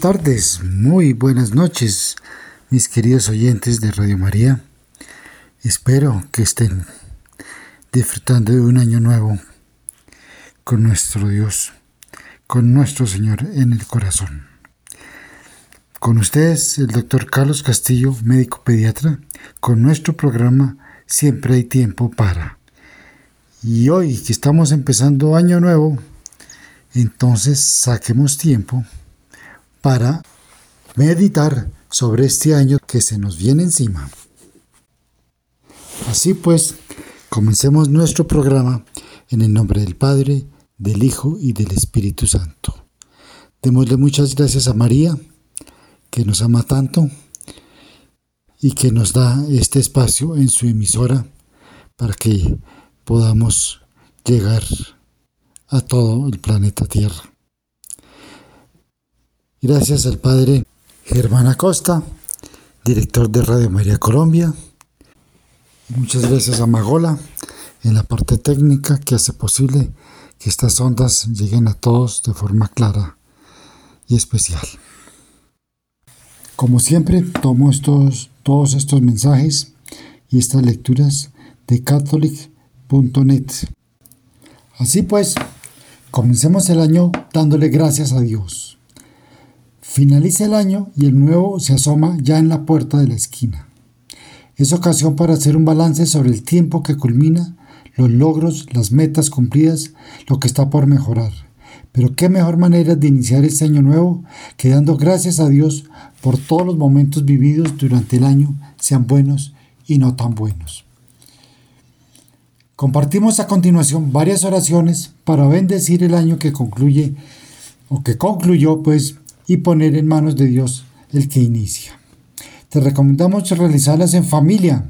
tardes, muy buenas noches, mis queridos oyentes de Radio María. Espero que estén disfrutando de un año nuevo con nuestro Dios, con nuestro Señor en el corazón. Con ustedes, el doctor Carlos Castillo, médico pediatra, con nuestro programa Siempre hay tiempo para. Y hoy que estamos empezando año nuevo, entonces saquemos tiempo para meditar sobre este año que se nos viene encima. Así pues, comencemos nuestro programa en el nombre del Padre, del Hijo y del Espíritu Santo. Démosle muchas gracias a María, que nos ama tanto y que nos da este espacio en su emisora para que podamos llegar a todo el planeta Tierra. Gracias al padre Germán Acosta, director de Radio María Colombia. Muchas gracias a Magola en la parte técnica que hace posible que estas ondas lleguen a todos de forma clara y especial. Como siempre, tomo todos estos mensajes y estas lecturas de catholic.net. Así pues, comencemos el año dándole gracias a Dios Finaliza el año y el nuevo se asoma ya en la puerta de la esquina. Es ocasión para hacer un balance sobre el tiempo que culmina, los logros, las metas cumplidas, lo que está por mejorar. Pero qué mejor manera de iniciar este año nuevo que dando gracias a Dios por todos los momentos vividos durante el año, sean buenos y no tan buenos. Compartimos a continuación varias oraciones para bendecir el año que concluye o que concluyó pues y poner en manos de Dios el que inicia. Te recomendamos realizarlas en familia,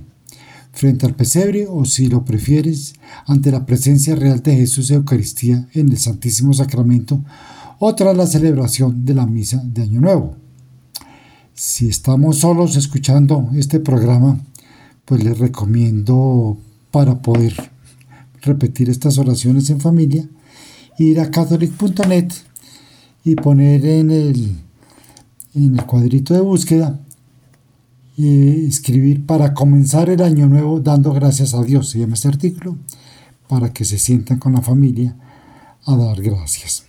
frente al pesebre o si lo prefieres, ante la presencia real de Jesús Eucaristía en el Santísimo Sacramento o tras la celebración de la misa de Año Nuevo. Si estamos solos escuchando este programa, pues les recomiendo para poder repetir estas oraciones en familia, ir a catholic.net y poner en el, en el cuadrito de búsqueda y escribir para comenzar el año nuevo dando gracias a Dios, se llama este artículo, para que se sientan con la familia a dar gracias.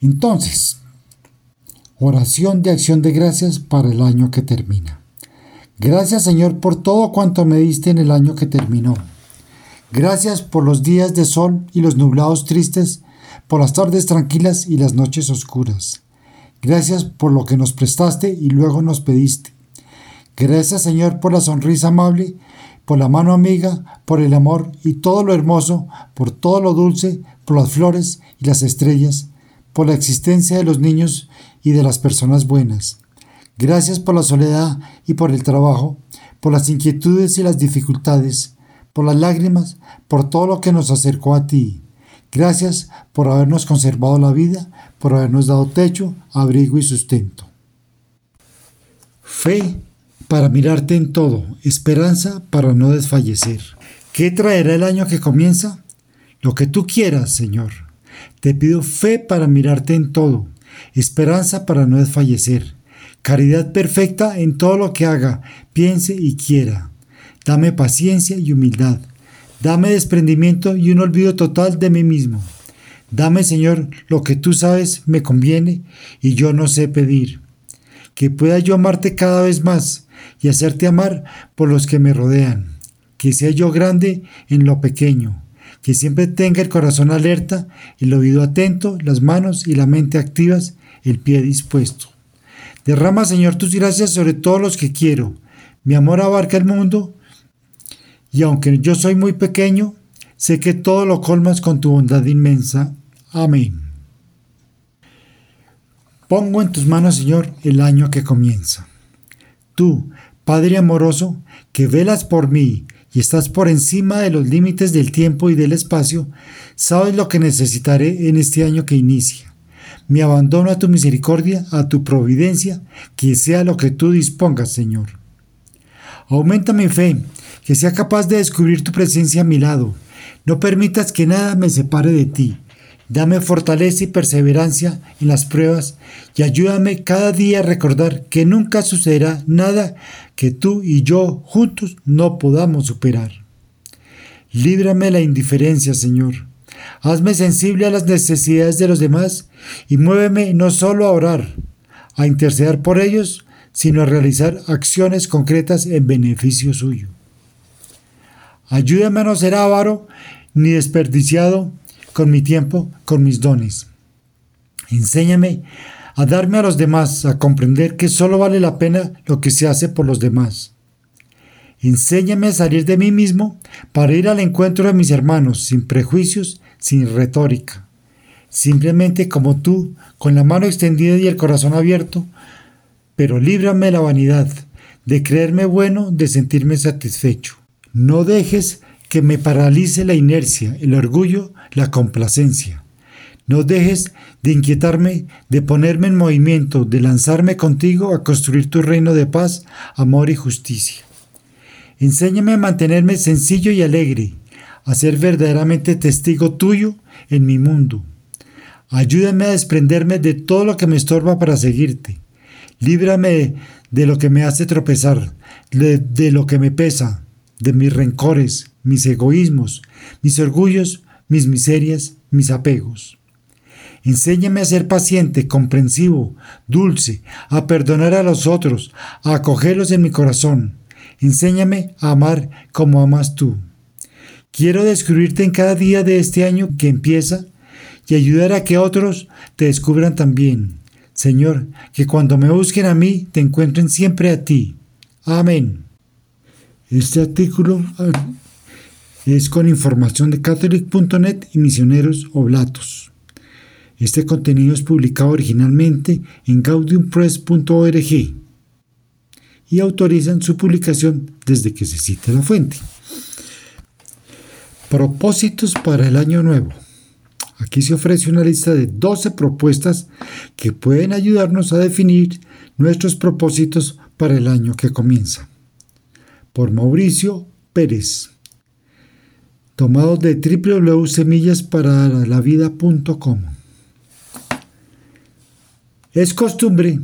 Entonces, oración de acción de gracias para el año que termina. Gracias Señor por todo cuanto me diste en el año que terminó. Gracias por los días de sol y los nublados tristes por las tardes tranquilas y las noches oscuras. Gracias por lo que nos prestaste y luego nos pediste. Gracias Señor por la sonrisa amable, por la mano amiga, por el amor y todo lo hermoso, por todo lo dulce, por las flores y las estrellas, por la existencia de los niños y de las personas buenas. Gracias por la soledad y por el trabajo, por las inquietudes y las dificultades, por las lágrimas, por todo lo que nos acercó a ti. Gracias por habernos conservado la vida, por habernos dado techo, abrigo y sustento. Fe para mirarte en todo, esperanza para no desfallecer. ¿Qué traerá el año que comienza? Lo que tú quieras, Señor. Te pido fe para mirarte en todo, esperanza para no desfallecer, caridad perfecta en todo lo que haga, piense y quiera. Dame paciencia y humildad Dame desprendimiento y un olvido total de mí mismo. Dame, Señor, lo que tú sabes me conviene y yo no sé pedir. Que pueda yo amarte cada vez más y hacerte amar por los que me rodean. Que sea yo grande en lo pequeño. Que siempre tenga el corazón alerta, el oído atento, las manos y la mente activas, el pie dispuesto. Derrama, Señor, tus gracias sobre todos los que quiero. Mi amor abarca el mundo y aunque yo soy muy pequeño, sé que todo lo colmas con tu bondad inmensa. Amén. Pongo en tus manos, Señor, el año que comienza. Tú, Padre amoroso, que velas por mí y estás por encima de los límites del tiempo y del espacio, sabes lo que necesitaré en este año que inicia. Me abandono a tu misericordia, a tu providencia, que sea lo que tú dispongas, Señor. Aumenta mi fe, que sea capaz de descubrir tu presencia a mi lado. No permitas que nada me separe de ti. Dame fortaleza y perseverancia en las pruebas y ayúdame cada día a recordar que nunca sucederá nada que tú y yo juntos no podamos superar. Líbrame la indiferencia, Señor. Hazme sensible a las necesidades de los demás y muéveme no solo a orar, a interceder por ellos, sino a realizar acciones concretas en beneficio suyo. Ayúdame a no ser avaro ni desperdiciado con mi tiempo, con mis dones. Enséñame a darme a los demás, a comprender que solo vale la pena lo que se hace por los demás. Enséñame a salir de mí mismo para ir al encuentro de mis hermanos, sin prejuicios, sin retórica. Simplemente como tú, con la mano extendida y el corazón abierto, pero líbrame la vanidad, de creerme bueno, de sentirme satisfecho. No dejes que me paralice la inercia, el orgullo, la complacencia. No dejes de inquietarme, de ponerme en movimiento, de lanzarme contigo a construir tu reino de paz, amor y justicia. Enséñame a mantenerme sencillo y alegre, a ser verdaderamente testigo tuyo en mi mundo. Ayúdame a desprenderme de todo lo que me estorba para seguirte. Líbrame de lo que me hace tropezar, de, lo que me pesa, de mis rencores, mis egoísmos, mis orgullos, mis miserias, mis apegos. Enséñame a ser paciente, comprensivo, dulce, a perdonar a los otros, a acogerlos en mi corazón. Enséñame a amar como amas tú. Quiero descubrirte en cada día de este año que empieza y ayudar a que otros te descubran también. Señor, que cuando me busquen a mí, te encuentren siempre a ti. Amén. Este artículo es con información de catholic.net y misioneros oblatos. Este contenido es publicado originalmente en gaudiumpress.org y autorizan su publicación desde que se cita la fuente. Propósitos para el año nuevo. Aquí se ofrece una lista de 12 propuestas que pueden ayudarnos a definir nuestros propósitos para el año que comienza. Por Mauricio Pérez tomado de www.semillasparalavida.com. Es costumbre,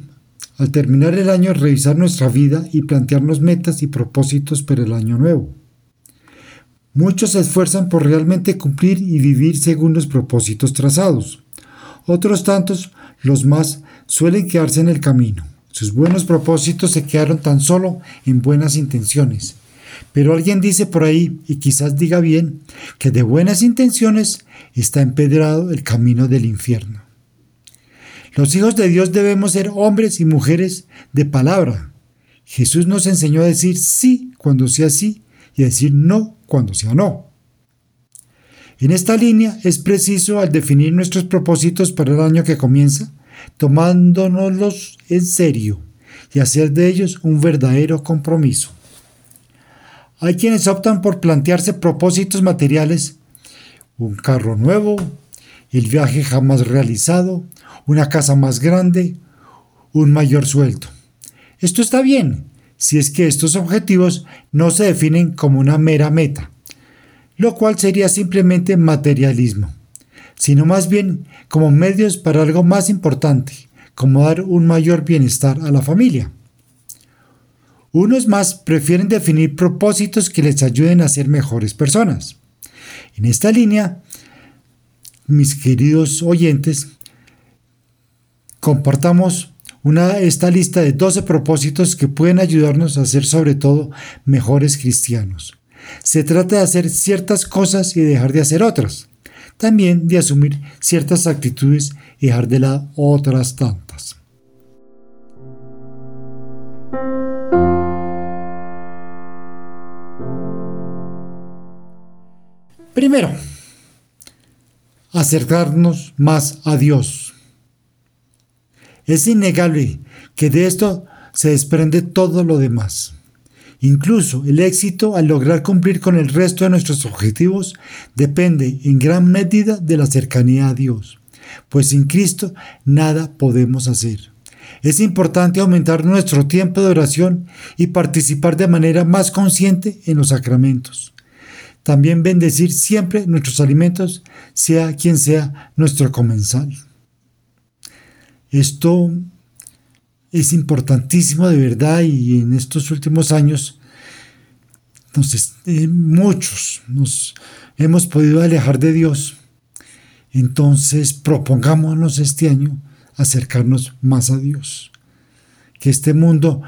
al terminar el año, revisar nuestra vida y plantearnos metas y propósitos para el año nuevo. Muchos se esfuerzan por realmente cumplir y vivir según los propósitos trazados. Otros tantos, los más, suelen quedarse en el camino. Sus buenos propósitos se quedaron tan solo en buenas intenciones pero alguien dice por ahí, y quizás diga bien, que de buenas intenciones está empedrado el camino del infierno. Los hijos de Dios debemos ser hombres y mujeres de palabra. Jesús nos enseñó a decir sí cuando sea sí y a decir no cuando sea no. En esta línea es preciso al definir nuestros propósitos para el año que comienza, tomándonoslos en serio y hacer de ellos un verdadero compromiso. Hay quienes optan por plantearse propósitos materiales, un carro nuevo, el viaje jamás realizado, una casa más grande, un mayor sueldo. Esto está bien, si es que estos objetivos no se definen como una mera meta, lo cual sería simplemente materialismo, sino más bien como medios para algo más importante, como dar un mayor bienestar a la familia. Unos más prefieren definir propósitos que les ayuden a ser mejores personas. En esta línea, mis queridos oyentes, compartamos una, esta lista de 12 propósitos que pueden ayudarnos a ser sobre todo mejores cristianos. Se trata de hacer ciertas cosas y dejar de hacer otras. También de asumir ciertas actitudes y dejar de lado otras tantas. Primero, acercarnos más a Dios. Es innegable que de esto se desprende todo lo demás. Incluso el éxito al lograr cumplir con el resto de nuestros objetivos depende en gran medida de la cercanía a Dios, pues sin Cristo nada podemos hacer. Es importante aumentar nuestro tiempo de oración y participar de manera más consciente en los sacramentos. También bendecir siempre nuestros alimentos, sea quien sea nuestro comensal. Esto es importantísimo de verdad y en estos últimos años eh, muchos nos hemos podido alejar de Dios. Entonces propongámonos este año acercarnos más a Dios. Que este mundo,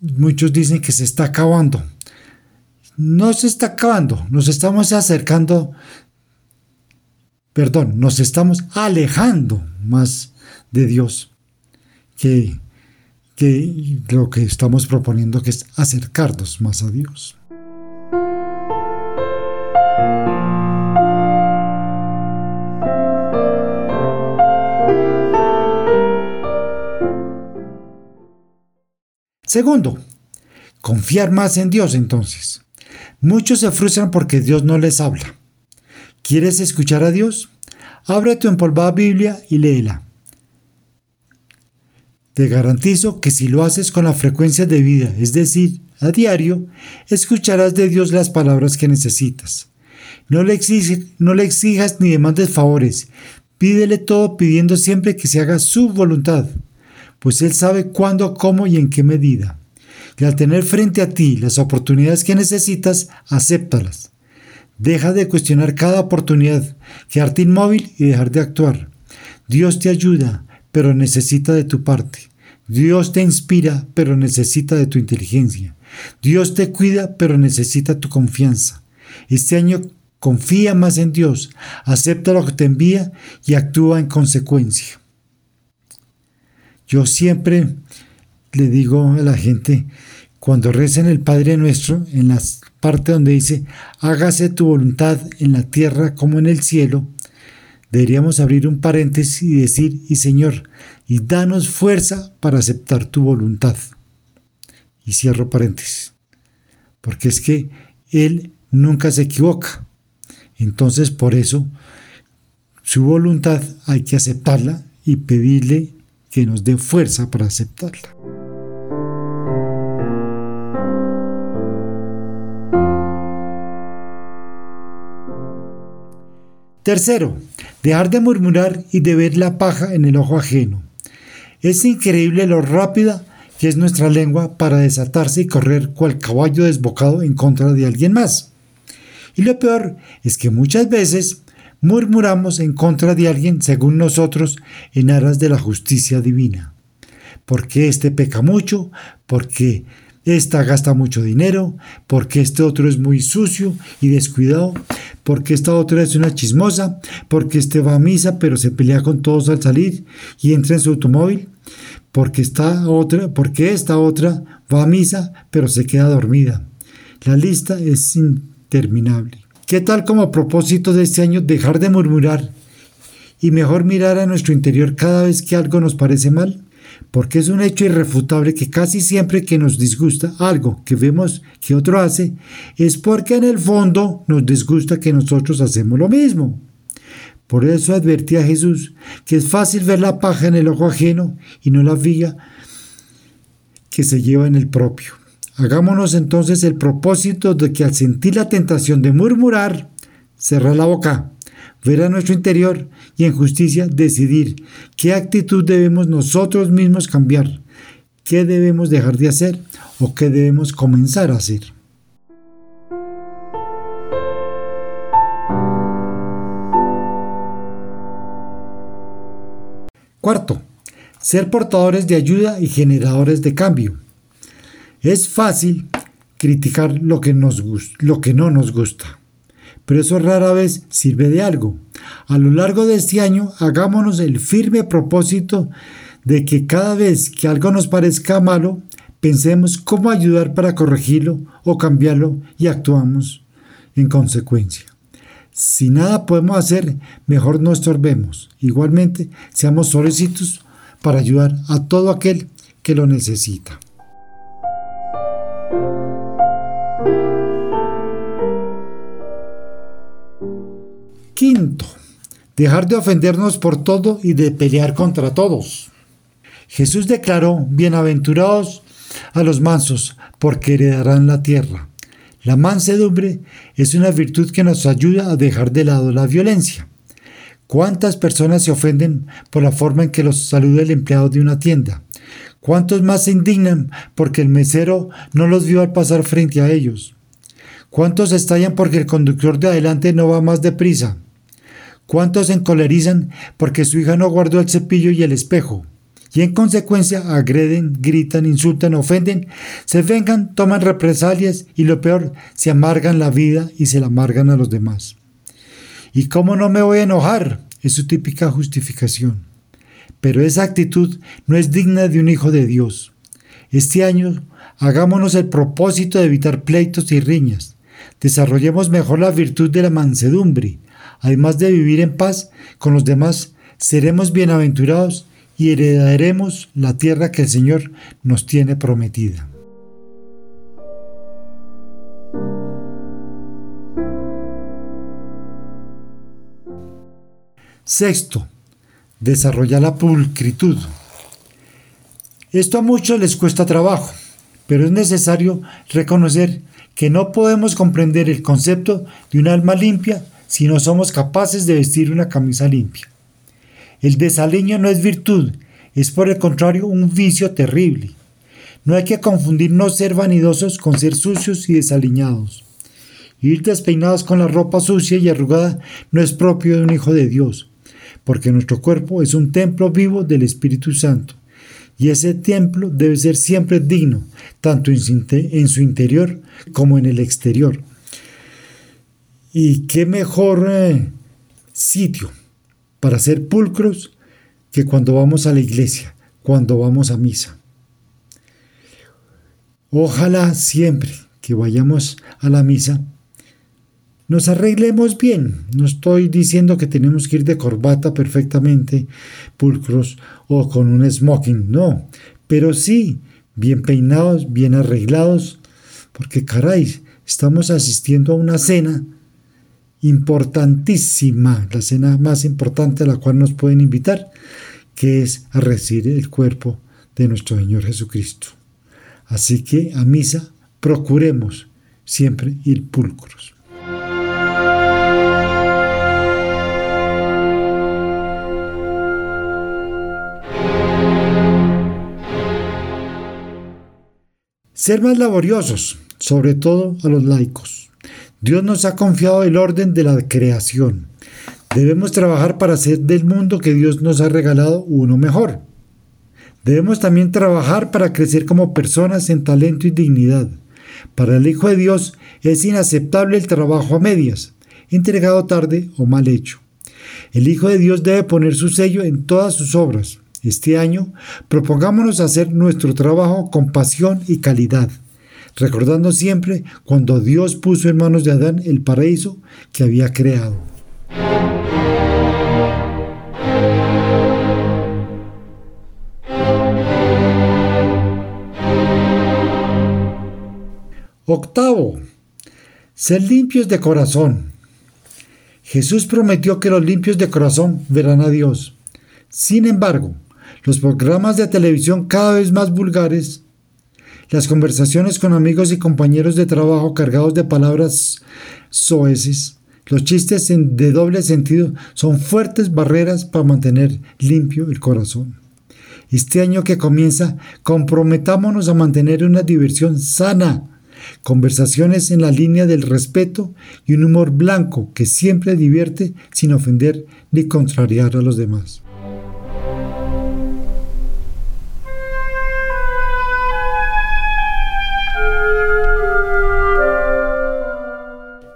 muchos dicen que se está acabando. No se está acabando, nos estamos acercando, perdón, nos estamos alejando más de Dios que, que lo que estamos proponiendo es acercarnos más a Dios. Segundo, confiar más en Dios entonces. Muchos se frustran porque Dios no les habla. ¿Quieres escuchar a Dios? Abre tu empolvada Biblia y léela. Te garantizo que si lo haces con la frecuencia de vida, es decir, a diario, escucharás de Dios las palabras que necesitas. No le, no le exijas ni demandes favores, pídele todo pidiendo siempre que se haga su voluntad pues Él sabe cuándo, cómo y en qué medida. Y al tener frente a ti las oportunidades que necesitas, acéptalas. Deja de cuestionar cada oportunidad, quedarte inmóvil y dejar de actuar. Dios te ayuda, pero necesita de tu parte. Dios te inspira, pero necesita de tu inteligencia. Dios te cuida, pero necesita tu confianza. Este año confía más en Dios, acepta lo que te envía y actúa en consecuencia. Yo siempre le digo a la gente, cuando recen el Padre Nuestro, en la parte donde dice, hágase tu voluntad en la tierra como en el cielo, deberíamos abrir un paréntesis y decir, y Señor, y danos fuerza para aceptar tu voluntad. Y cierro paréntesis, porque es que Él nunca se equivoca. Entonces, por eso, su voluntad hay que aceptarla y pedirle que nos dé fuerza para aceptarla. Tercero, dejar de murmurar y de ver la paja en el ojo ajeno. Es increíble lo rápida que es nuestra lengua para desatarse y correr cual caballo desbocado en contra de alguien más. Y lo peor es que muchas veces murmuramos en contra de alguien según nosotros en aras de la justicia divina. Porque éste peca mucho, porque ésta gasta mucho dinero, porque este otro es muy sucio y descuidado, porque esta otra es una chismosa, porque este va a misa pero se pelea con todos al salir y entra en su automóvil, porque esta otra, porque esta otra va a misa pero se queda dormida. La lista es interminable. ¿Qué tal como propósito de este año dejar de murmurar y mejor mirar a nuestro interior cada vez que algo nos parece mal? Porque es un hecho irrefutable que casi siempre que nos disgusta algo que vemos que otro hace, es porque en el fondo nos disgusta que nosotros hacemos lo mismo. Por eso advertí a Jesús que es fácil ver la paja en el ojo ajeno y no la viga que se lleva en el propio. Hagámonos entonces el propósito de que al sentir la tentación de murmurar, cerrar la boca, ver a nuestro interior y en justicia decidir qué actitud debemos nosotros mismos cambiar, qué debemos dejar de hacer o qué debemos comenzar a hacer. Cuarto, ser portadores de ayuda y generadores de cambio. Es fácil criticar lo que, nos, lo que no nos gusta, pero eso rara vez sirve de algo. A lo largo de este año, hagámonos el firme propósito de que cada vez que algo nos parezca malo, pensemos cómo ayudar para corregirlo o cambiarlo y actuamos en consecuencia. Si nada podemos hacer, mejor no estorbemos. Igualmente, seamos solicitos para ayudar a todo aquel que lo necesita. Quinto, dejar de ofendernos por todo y de pelear contra todos. Jesús declaró, bienaventurados a los mansos, porque heredarán la tierra. La mansedumbre es una virtud que nos ayuda a dejar de lado la violencia. ¿Cuántas personas se ofenden por la forma en que los saluda el empleado de una tienda? ¿Cuántos más se indignan porque el mesero no los vio al pasar frente a ellos? ¿Cuántos estallan porque el conductor de adelante no va más deprisa? ¿Cuántos se encolerizan porque su hija no guardó el cepillo y el espejo? y en consecuencia agreden, gritan, insultan, ofenden, se vengan, toman represalias y lo peor, se amargan la vida y se la amargan a los demás. ¿Y cómo no me voy a enojar? Es su típica justificación. Pero esa actitud no es digna de un hijo de Dios. Este año hagámonos el propósito de evitar pleitos y riñas. Desarrollemos mejor la virtud de la mansedumbre. Además de vivir en paz con los demás, seremos bienaventurados y heredaremos la tierra que el Señor nos tiene prometida. Sexto, desarrollar la pulcritud. Esto a muchos les cuesta trabajo, pero es necesario reconocer que no podemos comprender el concepto de un alma limpia si no somos capaces de vestir una camisa limpia. El desaliño no es virtud, es por el contrario un vicio terrible. No hay que confundir no ser vanidosos con ser sucios y desaliñados. Ir despeinados con la ropa sucia y arrugada no es propio de un hijo de Dios, porque nuestro cuerpo es un templo vivo del Espíritu Santo, y ese templo debe ser siempre digno, tanto en su interior como en el exterior. ¿Y qué mejor eh, sitio para ser pulcros que cuando vamos a la iglesia, cuando vamos a misa. Ojalá siempre que vayamos a la misa nos arreglemos bien. No estoy diciendo que tenemos que ir de corbata perfectamente, pulcros o con un smoking, no, pero sí bien peinados, bien arreglados, porque caray, estamos asistiendo a una cena importantísima, la cena más importante a la cual nos pueden invitar, que es a recibir el cuerpo de nuestro Señor Jesucristo. Así que a misa procuremos siempre ir pulcros. Ser más laboriosos, sobre todo a los laicos. Dios nos ha confiado el orden de la creación. Debemos trabajar para hacer del mundo que Dios nos ha regalado uno mejor. Debemos también trabajar para crecer como personas en talento y dignidad. Para el Hijo de Dios es inaceptable el trabajo a medias, entregado tarde o mal hecho. El Hijo de Dios debe poner su sello en todas sus obras. Este año propongámonos hacer nuestro trabajo con pasión y calidad recordando siempre cuando Dios puso en manos de Adán el paraíso que había creado. Octavo, ser limpios de corazón. Jesús prometió que los limpios de corazón verán a Dios. Sin embargo, los programas de televisión cada vez más vulgares las conversaciones con amigos y compañeros de trabajo cargados de palabras soeces, los chistes de doble sentido son fuertes barreras para mantener limpio el corazón. Este año que comienza, comprometámonos a mantener una diversión sana, conversaciones en la línea del respeto y un humor blanco que siempre divierte sin ofender ni contrariar a los demás.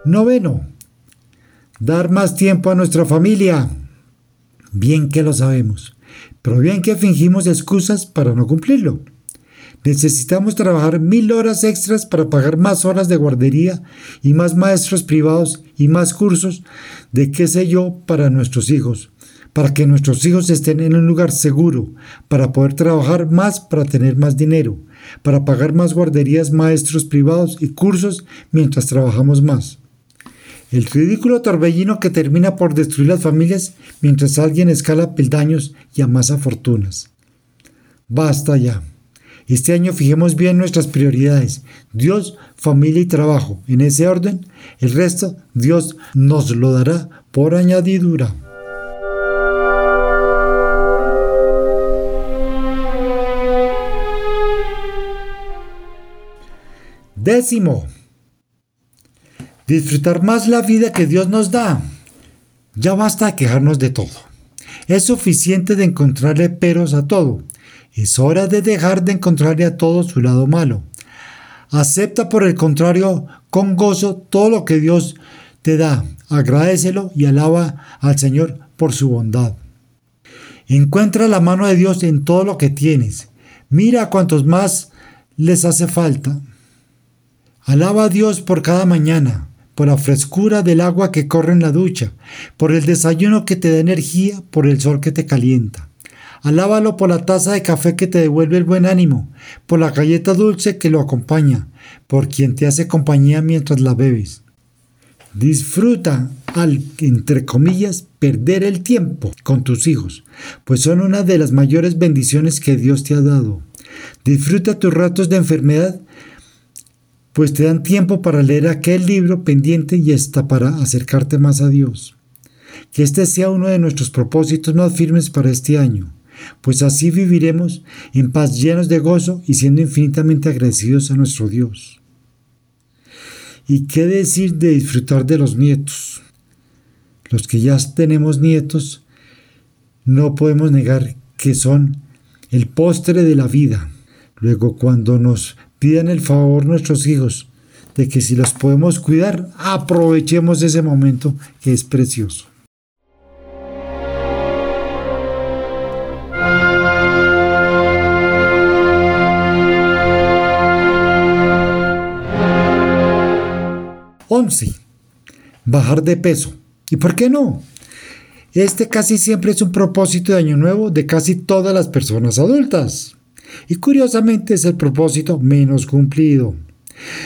Noveno, dar más tiempo a nuestra familia. Bien que lo sabemos, pero bien que fingimos excusas para no cumplirlo. Necesitamos trabajar mil horas extras para pagar más horas de guardería y más maestros privados y más cursos de qué sé yo para nuestros hijos, para que nuestros hijos estén en un lugar seguro, para poder trabajar más para tener más dinero, para pagar más guarderías, maestros privados y cursos mientras trabajamos más. El ridículo torbellino que termina por destruir las familias mientras alguien escala peldaños y amasa fortunas. Basta ya. Este año fijemos bien nuestras prioridades. Dios, familia y trabajo. En ese orden, el resto Dios nos lo dará por añadidura. Décimo. Disfrutar más la vida que Dios nos da. Ya basta de quejarnos de todo. Es suficiente de encontrarle peros a todo. Es hora de dejar de encontrarle a todo su lado malo. Acepta por el contrario con gozo todo lo que Dios te da. Agradecelo y alaba al Señor por su bondad. Encuentra la mano de Dios en todo lo que tienes. Mira cuantos más les hace falta. Alaba a Dios por cada mañana, por la frescura del agua que corre en la ducha, por el desayuno que te da energía, por el sol que te calienta. Alábalo por la taza de café que te devuelve el buen ánimo, por la galleta dulce que lo acompaña, por quien te hace compañía mientras la bebes. Disfruta al, entre comillas, perder el tiempo con tus hijos, pues son una de las mayores bendiciones que Dios te ha dado. Disfruta tus ratos de enfermedad pues te dan tiempo para leer aquel libro pendiente y hasta para acercarte más a Dios. Que este sea uno de nuestros propósitos más firmes para este año, pues así viviremos en paz llenos de gozo y siendo infinitamente agradecidos a nuestro Dios. ¿Y qué decir de disfrutar de los nietos? Los que ya tenemos nietos, no podemos negar que son el postre de la vida. Luego, cuando nos pidan el favor nuestros hijos de que si los podemos cuidar, aprovechemos ese momento que es precioso. Once. Bajar de peso. ¿Y por qué no? Este casi siempre es un propósito de año nuevo de casi todas las personas adultas y curiosamente es el propósito menos cumplido.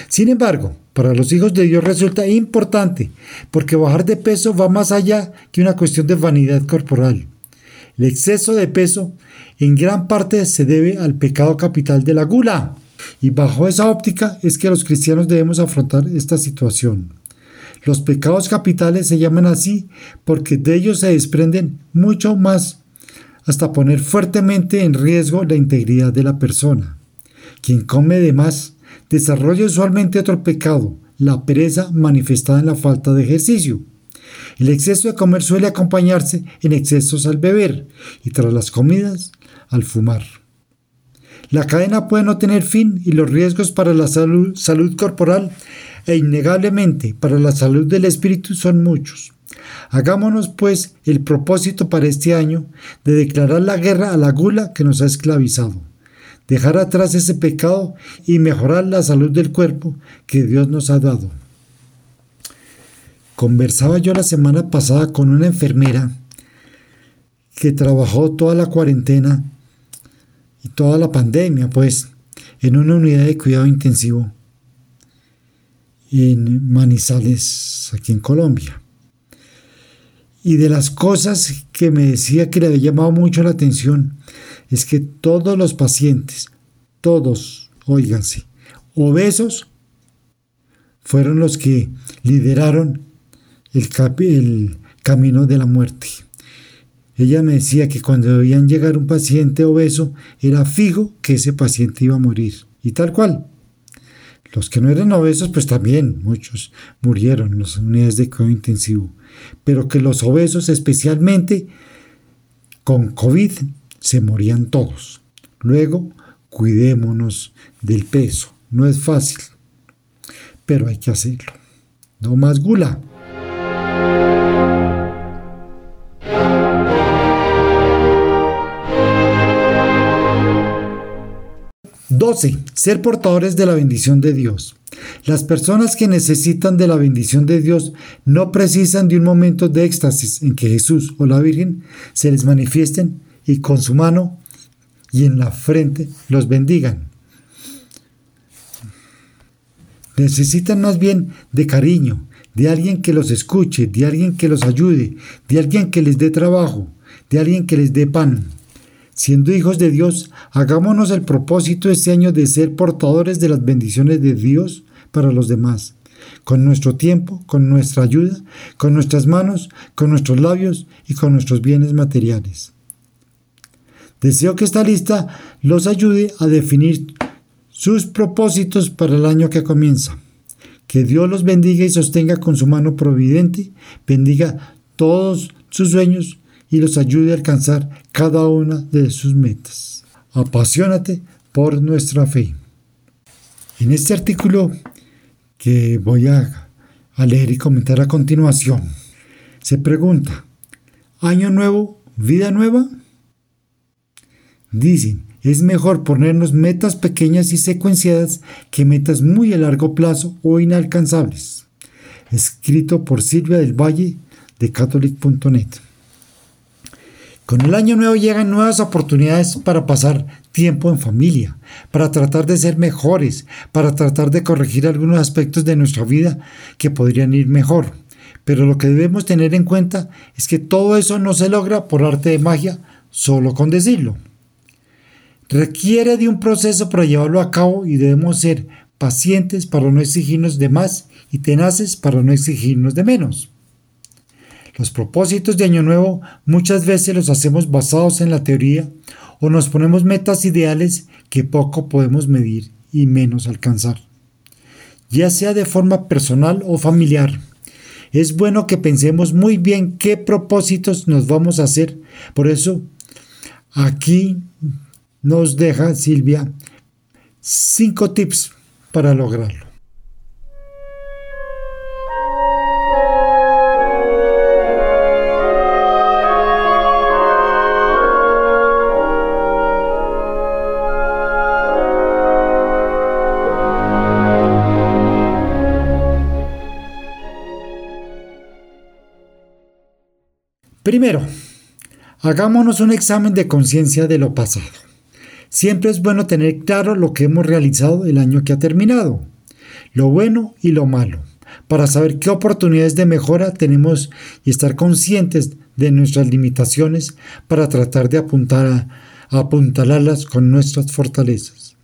Sin embargo, para los hijos de Dios resulta importante, porque bajar de peso va más allá que una cuestión de vanidad corporal. El exceso de peso en gran parte se debe al pecado capital de la gula, y bajo esa óptica es que los cristianos debemos afrontar esta situación. Los pecados capitales se llaman así porque de ellos se desprenden mucho más hasta poner fuertemente en riesgo la integridad de la persona. Quien come de más desarrolla usualmente otro pecado, la pereza manifestada en la falta de ejercicio. El exceso de comer suele acompañarse en excesos al beber y tras las comidas al fumar. La cadena puede no tener fin y los riesgos para la salud, salud corporal e innegablemente para la salud del espíritu son muchos. Hagámonos pues el propósito para este año de declarar la guerra a la gula que nos ha esclavizado, dejar atrás ese pecado y mejorar la salud del cuerpo que Dios nos ha dado. Conversaba yo la semana pasada con una enfermera que trabajó toda la cuarentena y toda la pandemia, pues, en una unidad de cuidado intensivo en Manizales, aquí en Colombia. Y de las cosas que me decía que le había llamado mucho la atención es que todos los pacientes, todos, oíganse, obesos, fueron los que lideraron el, camino de la muerte. Ella me decía que cuando veían llegar un paciente obeso, era fijo que ese paciente iba a morir. Y tal cual. Los que no eran obesos, pues también muchos murieron en las unidades de cuidado intensivo. Pero que los obesos, especialmente con COVID, se morían todos. Luego, cuidémonos del peso. No es fácil, pero hay que hacerlo. No más gula. 12. Ser portadores de la bendición de Dios. Las personas que necesitan de la bendición de Dios no precisan de un momento de éxtasis en que Jesús o la Virgen se les manifiesten y con su mano y en la frente los bendigan. Necesitan más bien de cariño, de alguien que los escuche, de alguien que los ayude, de alguien que les dé trabajo, de alguien que les dé pan. Siendo hijos de Dios, hagámonos el propósito este año de ser portadores de las bendiciones de Dios para los demás, con nuestro tiempo, con nuestra ayuda, con nuestras manos, con nuestros labios y con nuestros bienes materiales. Deseo que esta lista los ayude a definir sus propósitos para el año que comienza. Que Dios los bendiga y sostenga con su mano providente, bendiga todos sus sueños y los ayude a alcanzar cada una de sus metas. Apasionate por nuestra fe. En este artículo que voy a, leer y comentar a continuación, se pregunta, ¿año nuevo, vida nueva? Dicen, es mejor ponernos metas pequeñas y secuenciadas que metas muy a largo plazo o inalcanzables. Escrito por Silvia del Valle de catholic.net. Con el año nuevo llegan nuevas oportunidades para pasar tiempo en familia, para tratar de ser mejores, para tratar de corregir algunos aspectos de nuestra vida que podrían ir mejor. Pero lo que debemos tener en cuenta es que todo eso no se logra por arte de magia solo con decirlo. Requiere de un proceso para llevarlo a cabo y debemos ser pacientes para no exigirnos de más y tenaces para no exigirnos de menos. Los propósitos de Año Nuevo muchas veces los hacemos basados en la teoría o nos ponemos metas ideales que poco podemos medir y menos alcanzar. Ya sea de forma personal o familiar, es bueno que pensemos muy bien qué propósitos nos vamos a hacer. Por eso, aquí nos deja Silvia cinco tips para lograrlo. Primero, hagámonos un examen de conciencia de lo pasado. Siempre es bueno tener claro lo que hemos realizado el año que ha terminado, lo bueno y lo malo, para saber qué oportunidades de mejora tenemos y estar conscientes de nuestras limitaciones para tratar de apuntalarlas con nuestras fortalezas.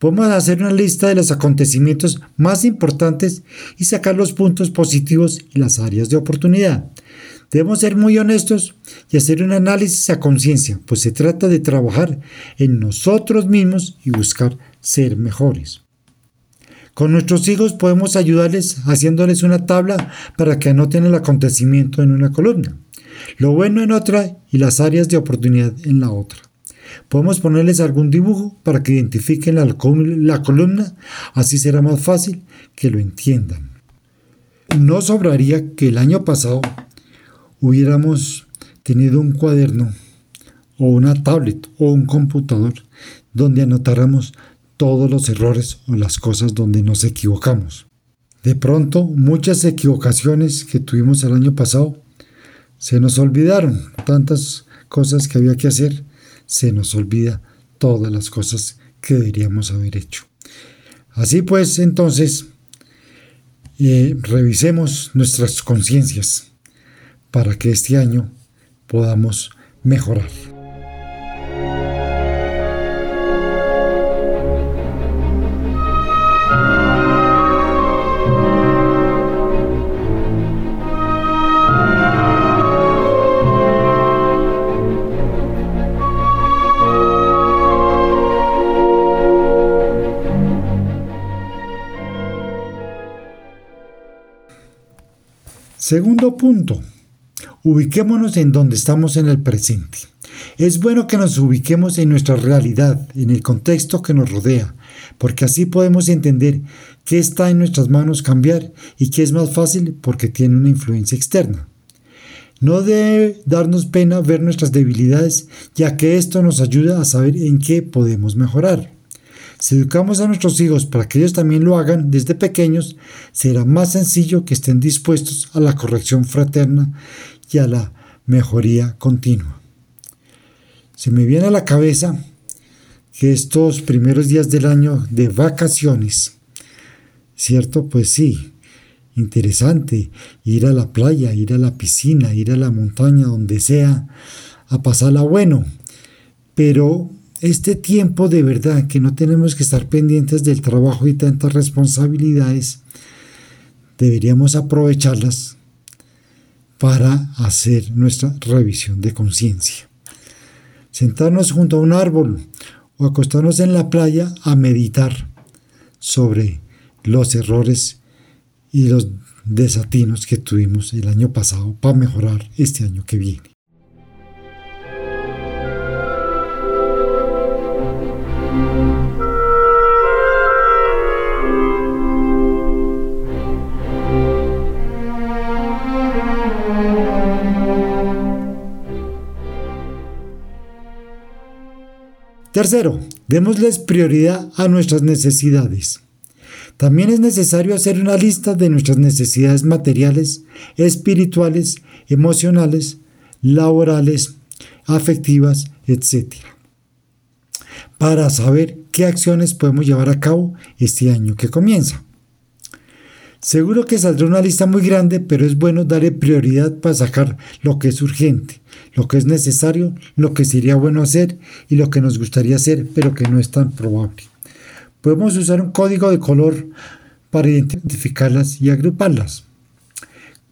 Podemos hacer una lista de los acontecimientos más importantes y sacar los puntos positivos y las áreas de oportunidad. Debemos ser muy honestos y hacer un análisis a conciencia, pues se trata de trabajar en nosotros mismos y buscar ser mejores. Con nuestros hijos podemos ayudarles haciéndoles una tabla para que anoten el acontecimiento en una columna, lo bueno en otra y las áreas de oportunidad en la otra. Podemos ponerles algún dibujo para que identifiquen la, columna, así será más fácil que lo entiendan. No sobraría que el año pasado hubiéramos tenido un cuaderno o una tablet o un computador donde anotáramos todos los errores o las cosas donde nos equivocamos. De pronto, muchas equivocaciones que tuvimos el año pasado se nos olvidaron. Tantas cosas que había que hacer, se nos olvida todas las cosas que deberíamos haber hecho. Así pues, entonces, eh, revisemos nuestras conciencias para que este año podamos mejorar. Segundo punto, Ubiquémonos en donde estamos en el presente. Es bueno que nos ubiquemos en nuestra realidad, en el contexto que nos rodea, porque así podemos entender qué está en nuestras manos cambiar y qué es más fácil porque tiene una influencia externa. No debe darnos pena ver nuestras debilidades, ya que esto nos ayuda a saber en qué podemos mejorar. Si educamos a nuestros hijos para que ellos también lo hagan desde pequeños, será más sencillo que estén dispuestos a la corrección fraterna y a la mejoría continua. Se me viene a la cabeza que estos primeros días del año de vacaciones, ¿cierto? Pues sí, interesante ir a la playa, ir a la piscina, ir a la montaña, donde sea, a pasarla bueno. Pero este tiempo de verdad que no tenemos que estar pendientes del trabajo y tantas responsabilidades, deberíamos aprovecharlas para hacer nuestra revisión de conciencia. Sentarnos junto a un árbol o acostarnos en la playa a meditar sobre los errores y los desatinos que tuvimos el año pasado para mejorar este año que viene. Tercero, démosles prioridad a nuestras necesidades. También es necesario hacer una lista de nuestras necesidades materiales, espirituales, emocionales, laborales, afectivas, etc. Para saber qué acciones podemos llevar a cabo este año que comienza. Seguro que saldrá una lista muy grande, pero es bueno darle prioridad para sacar lo que es urgente, lo que es necesario, lo que sería bueno hacer y lo que nos gustaría hacer, pero que no es tan probable. Podemos usar un código de color para identificarlas y agruparlas.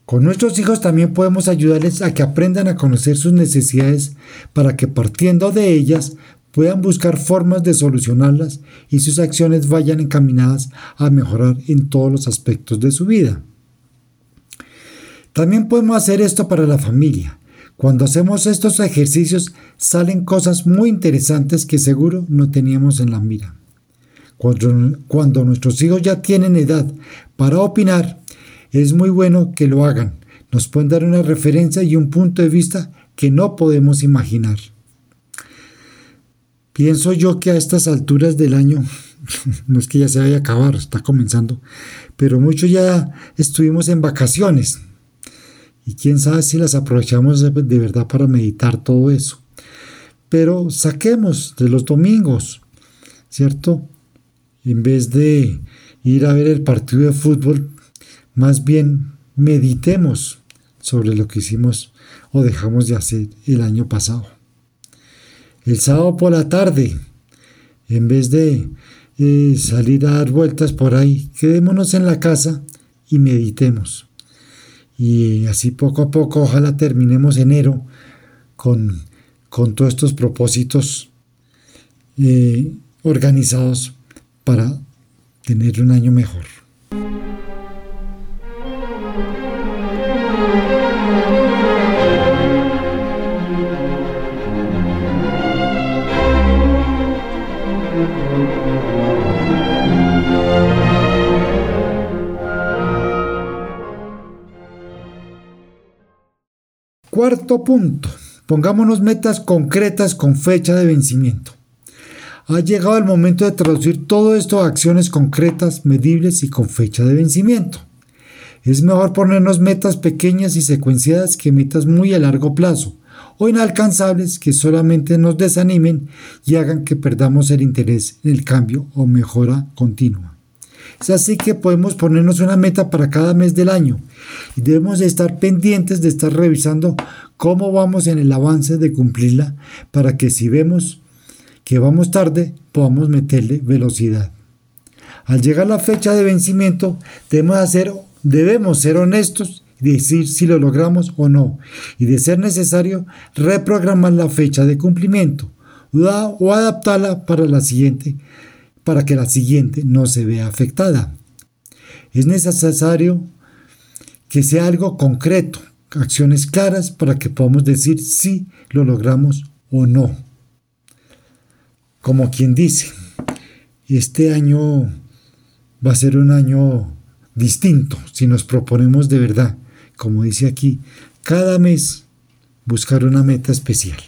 Con nuestros hijos también podemos ayudarles a que aprendan a conocer sus necesidades para que partiendo de ellas puedan buscar formas de solucionarlas y sus acciones vayan encaminadas a mejorar en todos los aspectos de su vida. También podemos hacer esto para la familia. Cuando hacemos estos ejercicios salen cosas muy interesantes que seguro no teníamos en la mira. Cuando, cuando nuestros hijos ya tienen edad para opinar, es muy bueno que lo hagan. Nos pueden dar una referencia y un punto de vista que no podemos imaginar. Pienso yo que a estas alturas del año, no es que ya se vaya a acabar, está comenzando, pero muchos ya estuvimos en vacaciones. Y quién sabe si las aprovechamos de, verdad para meditar todo eso. Pero saquemos de los domingos, ¿cierto? En vez de ir a ver el partido de fútbol, más bien meditemos sobre lo que hicimos o dejamos de hacer el año pasado el sábado por la tarde, en vez de eh, salir a dar vueltas por ahí, quedémonos en la casa y meditemos. Y así poco a poco, ojalá terminemos enero con, con todos estos propósitos eh, organizados para tener un año mejor. Cuarto punto, pongámonos metas concretas con fecha de vencimiento. Ha llegado el momento de traducir todo esto a acciones concretas, medibles y con fecha de vencimiento. Es mejor ponernos metas pequeñas y secuenciadas que metas muy a largo plazo o inalcanzables que solamente nos desanimen y hagan que perdamos el interés en el cambio o mejora continua. Es así que podemos ponernos una meta para cada mes del año y debemos estar pendientes de estar revisando cómo vamos en el avance de cumplirla para que si vemos que vamos tarde podamos meterle velocidad. Al llegar la fecha de vencimiento debemos, hacer, debemos ser honestos y decir si lo logramos o no y de ser necesario reprogramar la fecha de cumplimiento o adaptarla para la siguiente para que la siguiente no se vea afectada. Es necesario que sea algo concreto, acciones claras para que podamos decir si lo logramos o no. Como quien dice, este año va a ser un año distinto si nos proponemos de verdad, como dice aquí, cada mes buscar una meta especial.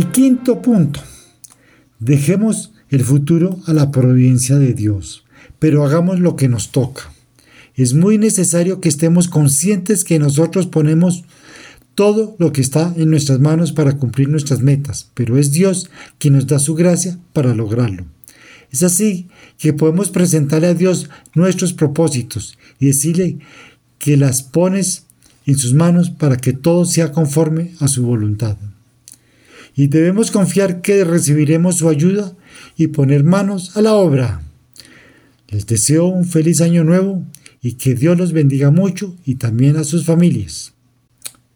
Y quinto punto, dejemos el futuro a la providencia de Dios, pero hagamos lo que nos toca. Es muy necesario que estemos conscientes que nosotros ponemos todo lo que está en nuestras manos para cumplir nuestras metas, pero es Dios quien nos da su gracia para lograrlo. Es así que podemos presentarle a Dios nuestros propósitos y decirle que las pones en sus manos para que todo sea conforme a su voluntad. Y debemos confiar que recibiremos su ayuda y poner manos a la obra. Les deseo un feliz año nuevo y que Dios los bendiga mucho y también a sus familias.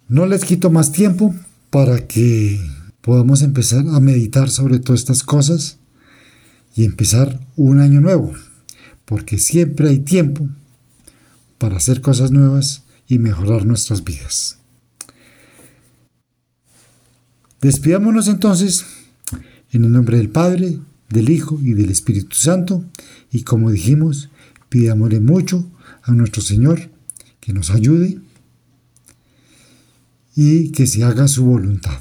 No les quito más tiempo para que podamos empezar a meditar sobre todas estas cosas y empezar un año nuevo, porque siempre hay tiempo para hacer cosas nuevas y mejorar nuestras vidas. Despidámonos entonces en el nombre del Padre, del Hijo y del Espíritu Santo y como dijimos, pidámosle mucho a nuestro Señor que nos ayude y que se haga su voluntad.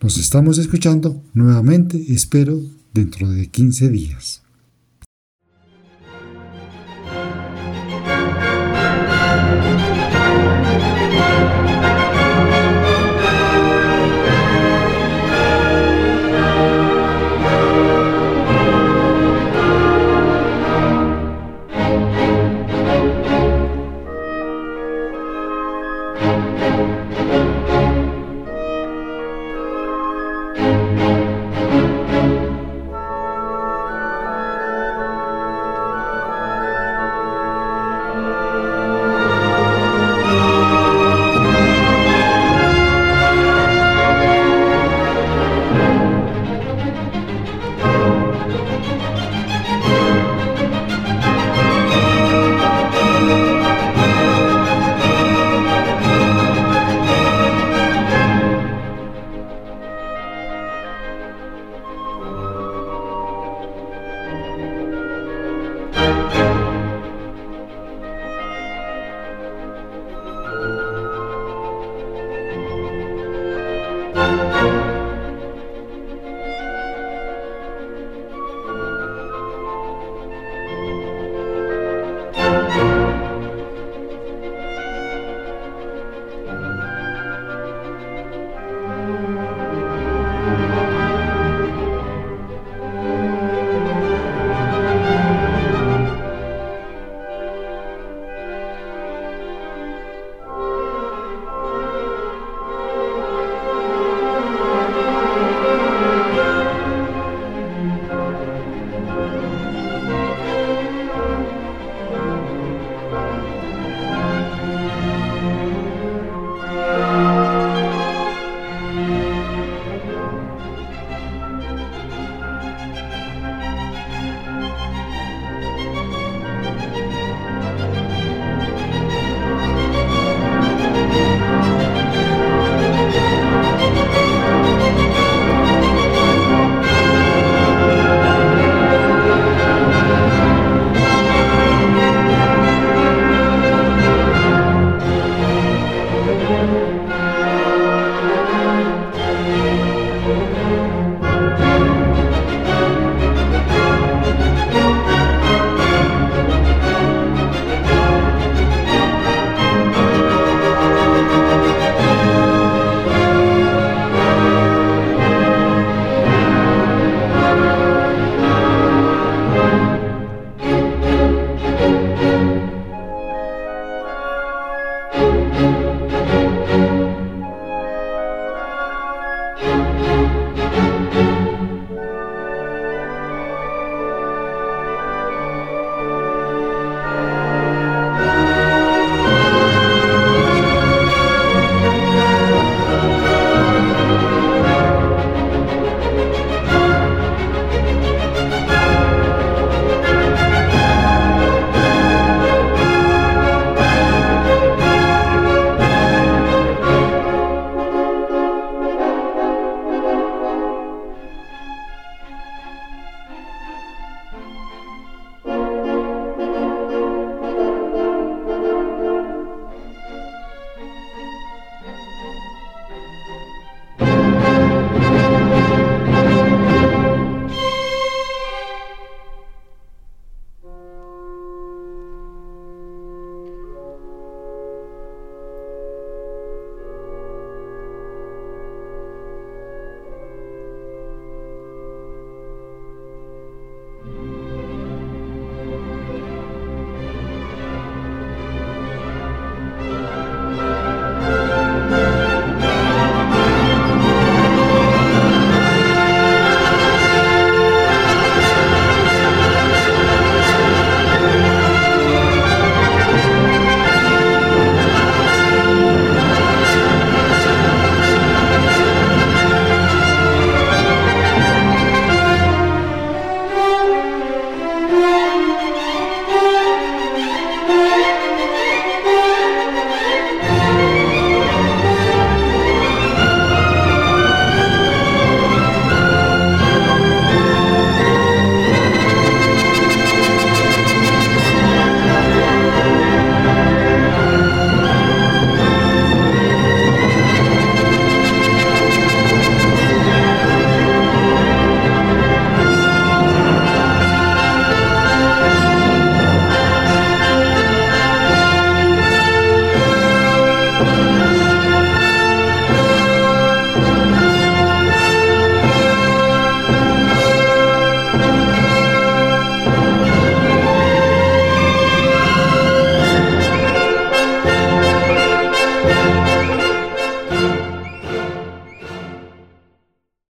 Nos estamos escuchando nuevamente, espero, dentro de 15 días.